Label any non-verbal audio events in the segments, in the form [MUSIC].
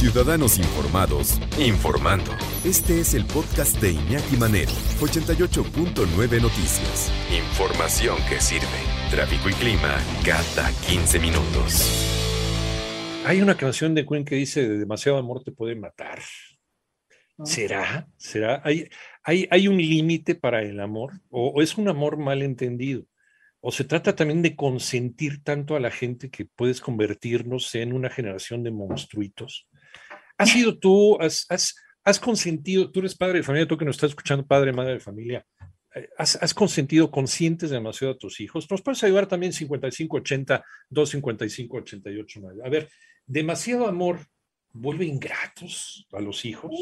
Ciudadanos informados, informando. Este es el podcast de Iñaki Manero, 88.9 Noticias. Información que sirve. Tráfico y clima cada 15 minutos. Hay una canción de Queen que dice de demasiado amor te puede matar. ¿Será? ¿Será? ¿Hay, hay, hay un límite para el amor? ¿O, ¿O es un amor mal entendido? ¿O se trata también de consentir tanto a la gente que puedes convertirnos en una generación de monstruitos? ¿Has sido tú, has, consentido, tú eres padre de familia, tú que nos estás escuchando, padre, madre de familia, eh, ¿has, consentido, conscientes demasiado a tus hijos? Nos puedes ayudar también 5580 255 88 A ver, demasiado amor vuelve ingratos a los hijos.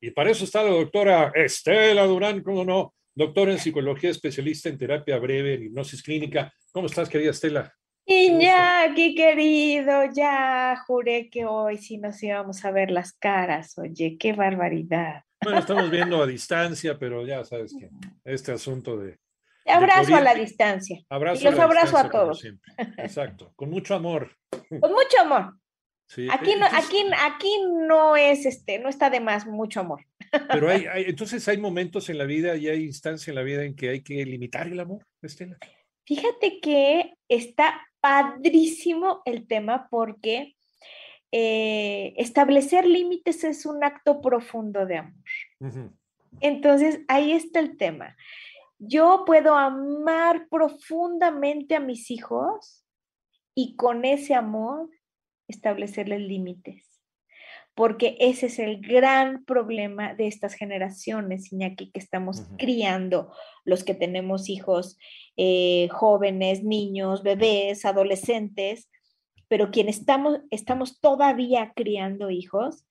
Y para eso está la doctora Estela Durán, ¿cómo no? Doctora en psicología, especialista en terapia breve, en hipnosis clínica. ¿Cómo estás, querida Estela? Iñaki, querido, ya juré que hoy sí nos íbamos a ver las caras. Oye, qué barbaridad. Bueno, estamos viendo a distancia, pero ya sabes que este asunto de. Abrazo a la distancia. Abrazo y los a abrazo a todos. Exacto, con mucho amor. Con mucho amor. Sí, Aquí no, entonces- aquí, aquí no es este, no está de más mucho amor. Pero hay, [LAUGHS] hay- entonces hay momentos en la vida y hay instancias en la vida en que hay que limitar el amor, Estela. Fíjate que está padrísimo el tema porque eh, establecer límites es un acto profundo de amor. Entonces, ahí está el tema. Yo puedo amar profundamente a mis hijos y con ese amor establecerles límites. Porque ese es el gran problema de estas generaciones, Iñaki, que estamos criando, los que tenemos hijos eh, jóvenes, niños, bebés, adolescentes, pero quienes estamos, estamos todavía criando hijos,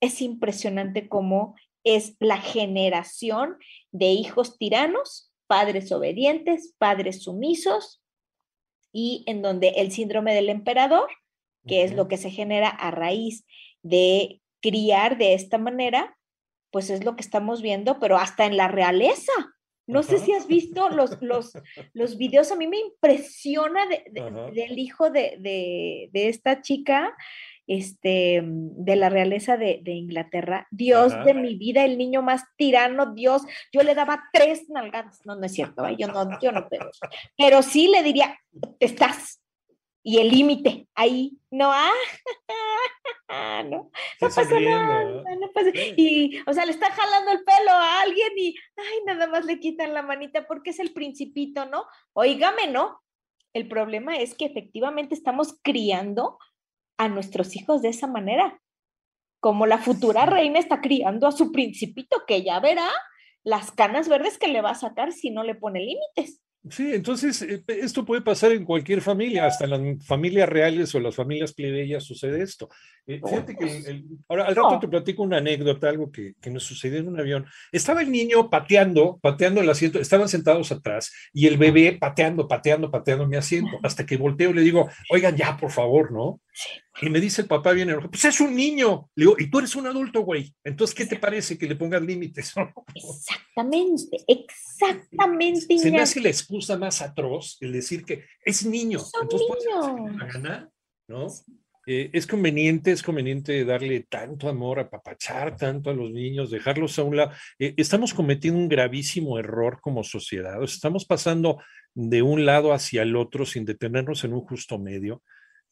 es impresionante cómo es la generación de hijos tiranos, padres obedientes, padres sumisos, y en donde el síndrome del emperador, que es lo que se genera a raíz de criar de esta manera, pues es lo que estamos viendo, pero hasta en la realeza. No sé si has visto los, los, [LAUGHS] los videos, a mí me impresiona de- de- Ajá. del hijo de, de- esta chica, este, de la realeza de, de Inglaterra. Dios de mi vida, el niño más tirano, Dios, yo le daba tres nalgadas. No, no es cierto, ¿eh? yo no, yo no puedo. Pero sí le diría, estás. Y el límite, ahí, no, ah, [LAUGHS] no, no Está pasa nada, no pasa-. Y, o sea, le está jalando el pelo a alguien y, ay, nada más le quitan la manita porque es el principito, ¿no? Óigame, ¿no? El problema es que efectivamente estamos criando a nuestros hijos de esa manera. Como la futura reina está criando a su principito, que ya verá las canas verdes que le va a sacar si no le pone límites. Sí, entonces eh, esto puede pasar en cualquier familia, hasta en las familias reales o las familias plebeyas sucede esto. Eh, fíjate que el- el- ahora al rato No. te platico una anécdota, algo que, que nos sucedió en un avión. Estaba el niño pateando, pateando el asiento, estaban sentados atrás y el bebé pateando, pateando, pateando mi asiento, hasta que volteo y le digo, oigan ya, por favor, ¿no? Y me dice el papá bien enojado, pues es un niño. Le digo, y tú eres un adulto, güey. Entonces, ¿qué te parece que le pongas límites? [LAUGHS] Exactamente, exactamente. Se me hace la excusa más atroz el decir que es niño. Es un Entonces puede hacer lo que le dé niño. la gana, ¿no? Eh, es conveniente, es conveniente darle tanto amor, apapachar tanto a los niños, dejarlos a un lado. Eh, estamos cometiendo un gravísimo error como sociedad. Estamos pasando de un lado hacia el otro sin detenernos en un justo medio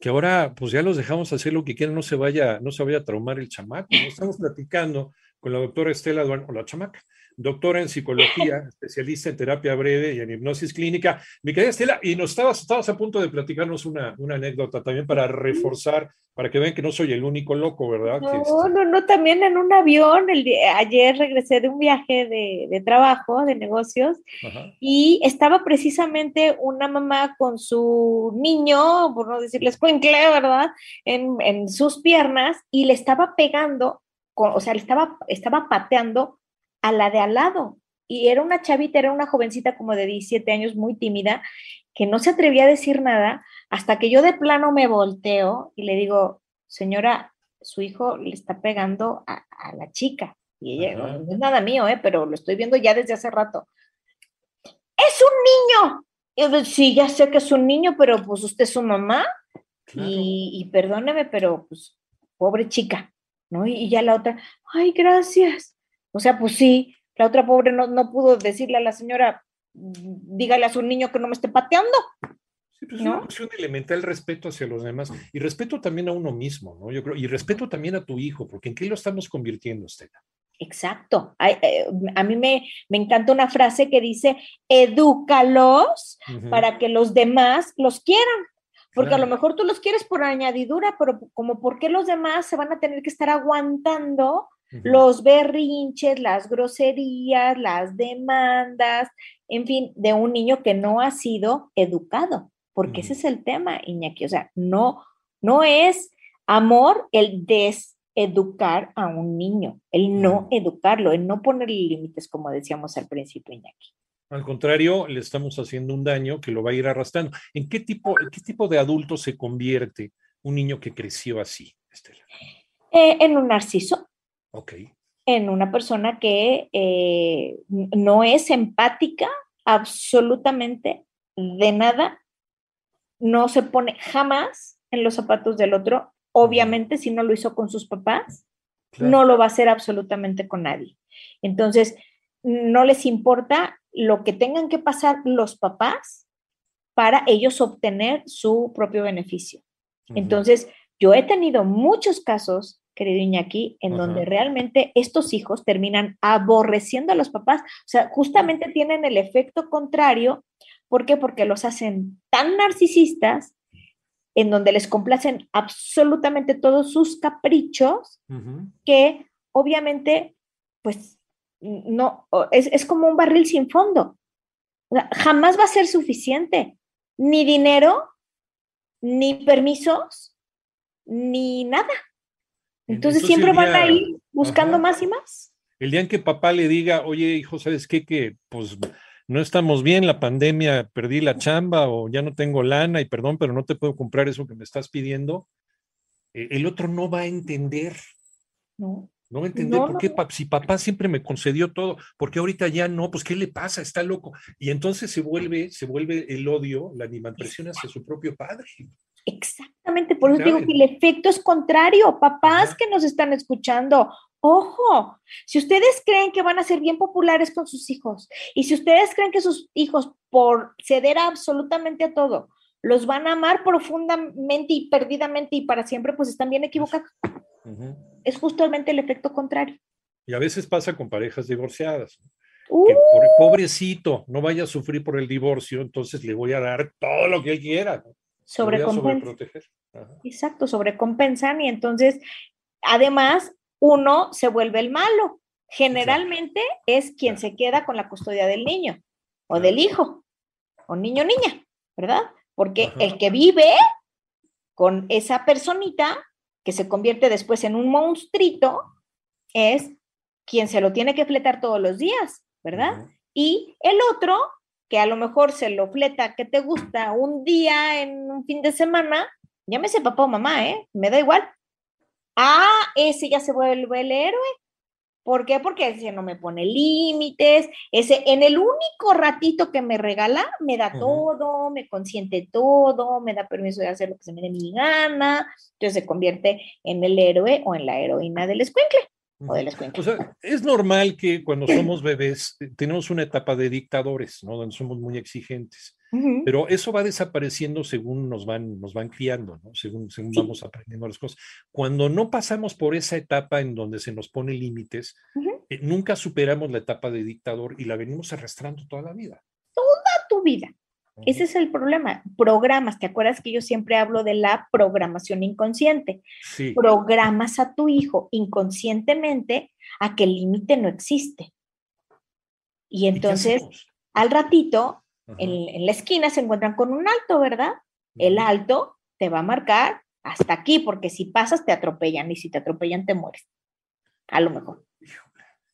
que ahora pues ya los dejamos hacer lo que quieran, no se vaya, no se vaya a traumar el chamaco. ¿no? Estamos platicando con la doctora Estela Duan, o la chamaca, doctora en psicología, [LAUGHS] especialista en terapia breve y en hipnosis clínica. Mi querida Estela, y nos estabas, estabas a punto de platicarnos una, una anécdota también para reforzar, para que vean que no soy el único loco, ¿verdad? No, este no, no, también en un avión. El ayer regresé de un viaje de, de trabajo, de negocios, Ajá. y estaba precisamente una mamá con su niño, por no decirles cuencle, ¿verdad? En, en sus piernas y le estaba pegando, con, o sea, le estaba, estaba pateando a la de al lado. Y era una chavita, era una jovencita como de 17 años, muy tímida, que no se atrevía a decir nada, hasta que yo de plano me volteo y le digo, señora, su hijo le está pegando a, a la chica. Y ella, no, no es nada mío, ¿eh? pero lo estoy viendo ya desde hace rato. ¡Es un niño! Yo, sí, ya sé que es un niño, pero pues usted es su mamá. Claro. Y, y, perdóneme, pero pues, pobre chica, ¿no? Y, y ya la otra, ay, gracias. O sea, pues sí, la otra pobre no, no pudo decirle a la señora, dígale a su niño que no me esté pateando. Sí, pues ¿no? es una cuestión elemental respeto hacia los demás y respeto también a uno mismo, ¿no? Yo creo, y respeto también a tu hijo, porque ¿en qué lo estamos convirtiendo, Estela? Exacto. eh, A mí me, me encanta una frase que dice, edúcalos uh -huh. para que los demás los quieran. Porque claro. a lo mejor tú los quieres por añadidura, pero como por qué los demás se van a tener que estar aguantando Uh -huh. los berrinches, las groserías, las demandas, en fin, de un niño que no ha sido educado, porque uh -huh. ese es el tema, Iñaki, o sea, no, no es amor el deseducar a un niño, el no educarlo, el no ponerle límites, como decíamos al principio, Iñaki. Al contrario, le estamos haciendo un daño que lo va a ir arrastrando. ¿En qué tipo, qué tipo de adulto se convierte un niño que creció así, Estela? Eh, en un narciso. Okay. En una persona que eh, no es empática absolutamente de nada, no se pone jamás en los zapatos del otro. Obviamente, si no lo hizo con sus papás, claro. no lo va a hacer absolutamente con nadie. Entonces, no les importa lo que tengan que pasar los papás para ellos obtener su propio beneficio. Uh -huh. Entonces, yo he tenido muchos casos querido Iñaki, en donde realmente estos hijos terminan aborreciendo a los papás, o sea, justamente tienen el efecto contrario, ¿por qué? Porque los hacen tan narcisistas, en donde les complacen absolutamente todos sus caprichos, uh -huh. que obviamente, pues, no, es, es como un barril sin fondo, o sea, jamás va a ser suficiente, ni dinero, ni permisos, ni nada. Entonces, siempre van a ir buscando ajá, más y más. El día en que papá le diga, oye, hijo, ¿sabes qué? Que pues no estamos bien, la pandemia, perdí la chamba o ya no tengo lana y perdón, pero no te puedo comprar eso que me estás pidiendo, eh, el otro no va a entender. No. No entender no, por qué, no. si papá siempre me concedió todo, porque ahorita ya no, pues ¿qué le pasa? Está loco. Y entonces se vuelve, se vuelve el odio, la animadversión hacia su propio padre. Exactamente, por eso digo que el efecto es contrario. Papás Ajá. que nos están escuchando, ojo, si ustedes creen que van a ser bien populares con sus hijos y si ustedes creen que sus hijos, por ceder absolutamente a todo, los van a amar profundamente y perdidamente y para siempre, pues están bien equivocados. Ajá. Es justamente el efecto contrario. Y a veces pasa con parejas divorciadas. Uh. Que por, pobrecito, no vaya a sufrir por el divorcio, entonces le voy a dar todo lo que él quiera. sobrecompensan. Exacto, sobrecompensan y entonces, además, uno se vuelve el malo. Generalmente Exacto. es quien se queda con la custodia del niño o del hijo, o niño o niña, ¿verdad? Porque Ajá. el que vive con esa personita que se convierte después en un monstruito es quien se lo tiene que fletar todos los días, ¿verdad? Y el otro que a lo mejor se lo fleta que te gusta un día en un fin de semana, llámese papá o mamá, ¿eh? Me da igual. Ah, ese ya se vuelve el héroe. ¿Por qué? Porque ese no me pone límites, ese en el único ratito que me regala, me da uh -huh. todo, me consiente todo, me da permiso de hacer lo que se me dé mi gana, entonces se convierte en el héroe o en la heroína del escuincle. O, de o sea, es normal que cuando somos bebés tenemos una etapa de dictadores, ¿no? Donde somos muy exigentes. Pero eso va desapareciendo según nos van, nos van criando, ¿no? Según, según Sí. vamos aprendiendo las cosas. Cuando no pasamos por esa etapa en donde se nos pone límites, eh, nunca superamos la etapa de dictador y la venimos arrastrando toda la vida. Toda tu vida. Ese es el problema. Programas, ¿te acuerdas que yo siempre hablo de la programación inconsciente? Sí, Programas a tu hijo inconscientemente a que el límite no existe. Y ¿y qué entonces, al ratito. En, en la esquina se encuentran con un alto, ¿verdad? El alto te va a marcar hasta aquí, porque si pasas te atropellan y si te atropellan te mueres. A lo mejor.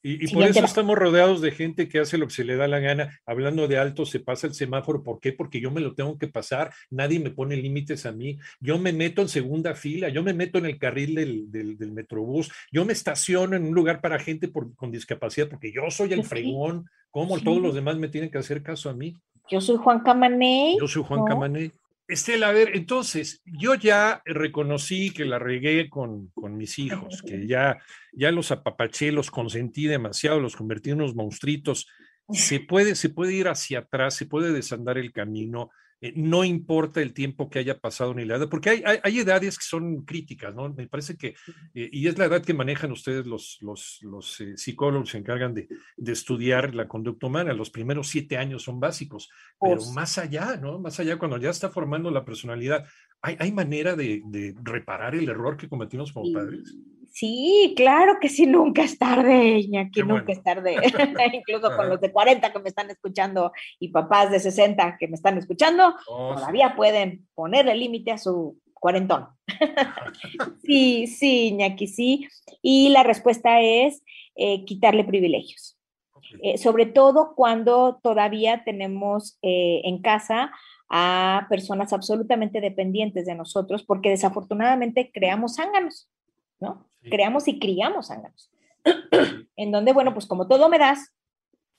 Y, y por eso va. estamos rodeados de gente que hace lo que se le da la gana. Hablando de alto, se pasa el semáforo. ¿Por qué? Porque yo me lo tengo que pasar. Nadie me pone límites a mí. Yo me meto en segunda fila. Yo me meto en el carril del, del, del metrobús. Yo me estaciono en un lugar para gente por- con discapacidad porque yo soy el Sí. fregón. ¿Cómo Sí. todos los demás me tienen que hacer caso a mí? Yo soy Juan Camaney. Yo soy Juan ¿no? Estela, a ver, entonces, yo ya reconocí que la regué con, con mis hijos, que ya, ya los apapaché, los consentí demasiado, los convertí en unos monstruitos. Se puede, se puede ir hacia atrás, se puede desandar el camino, eh, no importa el tiempo que haya pasado ni la edad, porque hay, hay, hay edades que son críticas, ¿no? Me parece que, eh, y es la edad que manejan ustedes los, los, los eh, psicólogos, se encargan de, de estudiar la conducta humana. Los primeros siete años son básicos, pero más allá, ¿no? Más allá, cuando ya está formando la personalidad, ¿hay, hay manera de, de reparar el error que cometimos como padres? Sí, claro que sí, nunca es tarde, Iñaki, nunca es tarde. [LAUGHS] [LAUGHS] Incluso con los de 40 que me están escuchando y papás de 60 que me están escuchando, Oh, sí. todavía pueden ponerle límite a su cuarentón. [LAUGHS] sí, sí, Iñaki, sí. Y la respuesta es eh, quitarle privilegios. Eh, sobre todo cuando todavía tenemos eh, en casa a personas absolutamente dependientes de nosotros, porque desafortunadamente creamos zánganos, ¿no? Sí. Creamos y criamos zánganos. en donde, bueno, pues como todo me das,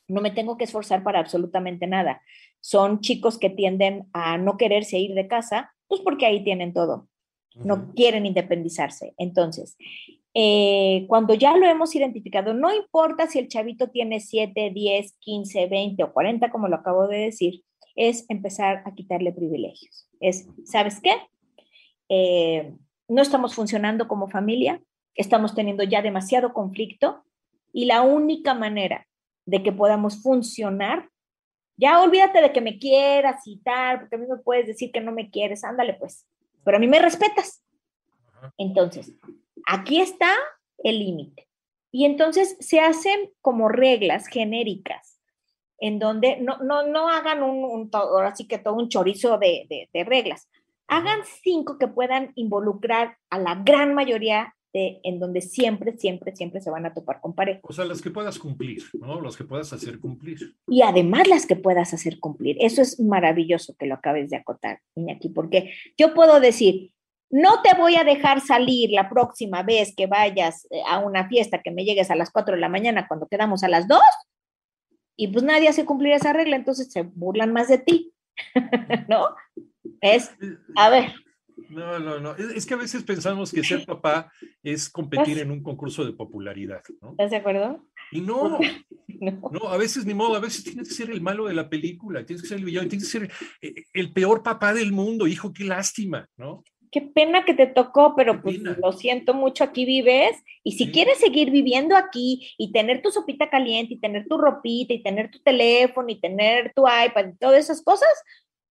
no me tengo que esforzar para absolutamente nada. Son chicos que tienden a no quererse ir de casa, pues porque ahí tienen todo no quieren independizarse. Entonces, eh, cuando ya lo hemos identificado, no importa si el chavito tiene 7, 10, 15, 20 o 40, como lo acabo de decir, es empezar a quitarle privilegios. Es, ¿sabes qué? Eh, no estamos funcionando como familia, estamos teniendo ya demasiado conflicto y la única manera de que podamos funcionar, ya olvídate de que me quieras y tal, porque a mí me puedes decir que no me quieres, ándale pues, pero a mí me respetas. Entonces, aquí está el límite. Y entonces se hacen como reglas genéricas en donde no, no, no hagan un, un to- ahora sí que todo un chorizo de, de- de reglas. Hagan cinco que puedan involucrar a la gran mayoría de, en donde siempre, siempre, siempre se van a topar con pared. O sea, las que puedas cumplir, ¿no? Las que puedas hacer cumplir. Y además las que puedas hacer cumplir. Eso es maravilloso que lo acabes de acotar, Iñaki, porque yo puedo decir, no te voy a dejar salir la próxima vez que vayas eh, a una fiesta que me llegues a las 4 de la mañana cuando quedamos a las 2, y pues nadie hace cumplir esa regla, entonces se burlan más de ti, [LAUGHS] ¿no? Es, a ver, No, no, no. Es, que a veces pensamos que ser papá es competir en un concurso de popularidad, ¿no? ¿estás de acuerdo? Y no, [LAUGHS] No. no, a veces ni modo, a veces tienes que ser el malo de la película, tienes que ser el villano, tienes que ser eh, el peor papá del mundo, hijo, qué lástima, ¿no? Qué pena que te tocó, pero pues lo siento mucho, aquí vives. Y si Sí. quieres seguir viviendo aquí y tener tu sopita caliente y tener tu ropita y tener tu teléfono y tener tu iPad y todas esas cosas,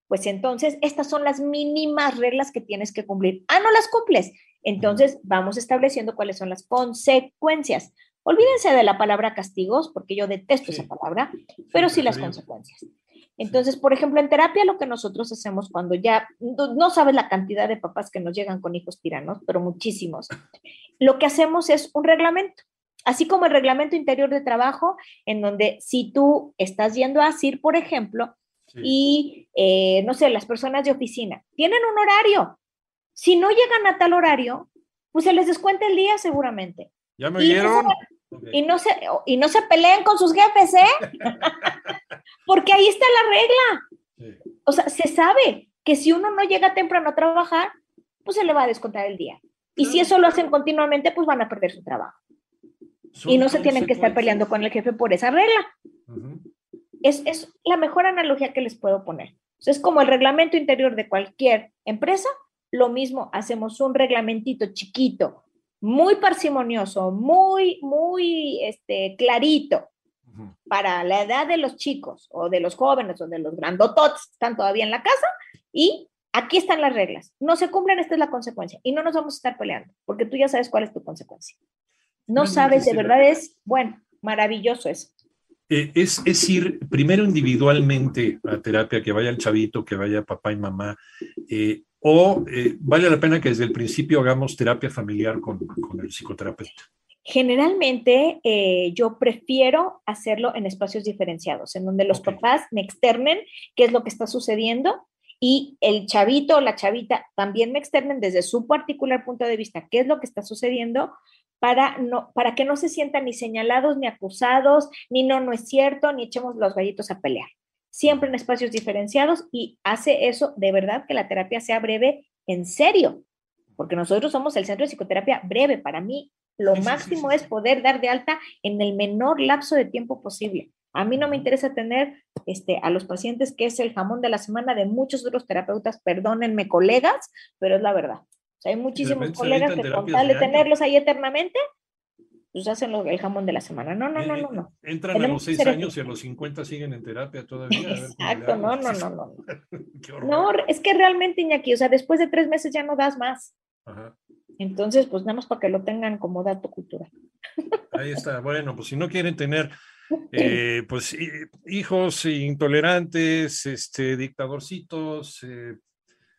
pues entonces estas son las mínimas reglas que tienes que cumplir. Ah, no las cumples. Entonces vamos estableciendo cuáles son las consecuencias. Olvídense de la palabra castigos, porque yo detesto Sí. esa palabra, pero sí las consecuencias. Entonces, por ejemplo, en terapia lo que nosotros hacemos cuando ya, no, no sabes la cantidad de papás que nos llegan con hijos tiranos, pero muchísimos, [LAUGHS] lo que hacemos es un reglamento, así como el reglamento interior de trabajo, en donde si tú estás yendo a CIR, por ejemplo, Sí. y, eh, no sé, las personas de oficina tienen un horario. Si no llegan a tal horario, pues se les descuenta el día seguramente. ¿Ya me y oyeron? no Ok. Y no se, y no se peleen con sus jefes, ¿eh? [LAUGHS] Porque ahí está la regla. Sí. O sea, se sabe que si uno no llega temprano a trabajar, pues se le va a descontar el día. Y si eso lo hacen continuamente, pues van a perder su trabajo. Son y no se tienen que estar peleando con el jefe por esa regla. Es, es la mejor analogía que les puedo poner. es como el reglamento interior de cualquier empresa, lo mismo, hacemos un reglamentito chiquito, muy parsimonioso, muy, muy este, clarito para la edad de los chicos o de los jóvenes o de los grandototes que están todavía en la casa y aquí están las reglas. No se cumplen, esta es la consecuencia y no nos vamos a estar peleando porque tú ya sabes cuál es tu consecuencia. No sabes, de verdad es, bueno, maravilloso eso. Eh, es, es, ir primero individualmente a terapia, que vaya el chavito, que vaya papá y mamá, eh, o eh, vale la pena que desde el principio hagamos terapia familiar con, con el psicoterapeuta. Generalmente yo prefiero hacerlo en espacios diferenciados, en donde los papás me externen qué es lo que está sucediendo y el chavito o la chavita también me externen desde su particular punto de vista qué es lo que está sucediendo para, no, para que no se sientan ni señalados, ni acusados, ni no, no es cierto, ni echemos los gallitos a pelear. Siempre en espacios diferenciados y hace eso de verdad que la terapia sea breve en serio, porque nosotros somos el centro de psicoterapia breve. Para mí, lo máximo es poder dar de alta en el menor lapso de tiempo posible. A mí no me interesa tener este, a los pacientes que es el jamón de la semana de muchos otros terapeutas, perdónenme colegas, pero es la verdad hay muchísimos colegas que con tal de tenerlos ahí eternamente, pues hacen el jamón de la semana. No, no, no, no. no. Entran a los seis años y a los 50 siguen en terapia todavía. Exacto, no, no, no, no. [LAUGHS] no, es que realmente, Iñaki, o sea, después de tres meses ya no das más. Ajá. Entonces, pues nada más para que lo tengan como dato cultural. Ahí está. Bueno, pues si no quieren tener [LAUGHS] eh, pues hijos intolerantes, este, dictadorcitos, eh,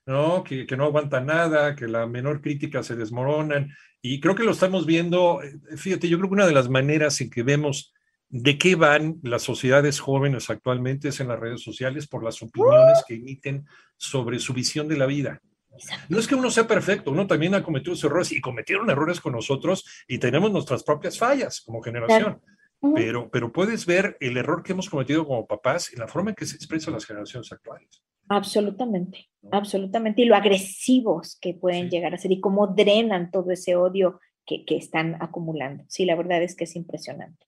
¿no? Que, no aguantan nada, que la menor crítica se desmoronan. Y creo que lo estamos viendo, eh, fíjate, yo creo que una de las maneras en que vemos de qué van las sociedades jóvenes actualmente es en las redes sociales por las opiniones que emiten sobre su visión de la vida. No es que uno sea perfecto, uno también ha cometido errores y cometieron errores con nosotros y tenemos nuestras propias fallas como generación. Pero, pero puedes ver el error que hemos cometido como papás en la forma en que se expresan las generaciones actuales. Absolutamente, absolutamente. Y lo agresivos que pueden llegar a ser y cómo drenan todo ese odio que, que, están acumulando. Sí, la verdad es que es impresionante.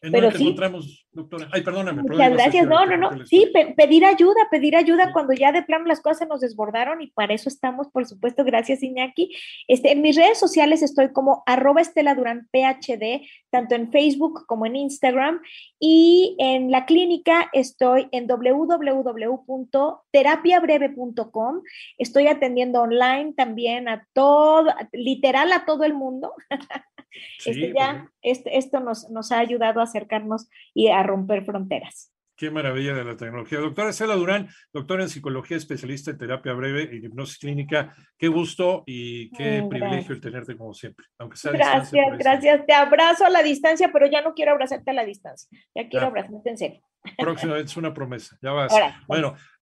Pero sí, encontramos, doctora? Ay, perdóname. Muchas gracias. No, no, no. Sí, pedir ayuda, pedir ayuda cuando ya de plano las cosas se nos desbordaron y para eso estamos, por supuesto. Gracias, Iñaki. Este, en mis redes sociales estoy como arroba Estela Durán PhD, tanto en Facebook como en Instagram. Y en la clínica estoy en www.terapiabreve.com. Estoy atendiendo online también a todo, literal a todo el mundo. [LAUGHS] este, ya, este, esto nos, nos ha ayudado a acercarnos y a romper fronteras. Qué maravilla de la tecnología. Doctora Estela Durán, doctora en psicología, especialista en terapia breve y hipnosis clínica. Qué gusto y qué privilegio el tenerte como siempre. Aunque sea gracias, gracias. Te abrazo a la distancia, pero ya no quiero abrazarte a la distancia. Ya quiero abrazarte en serio. Próximamente es una promesa. Ya vas. bueno,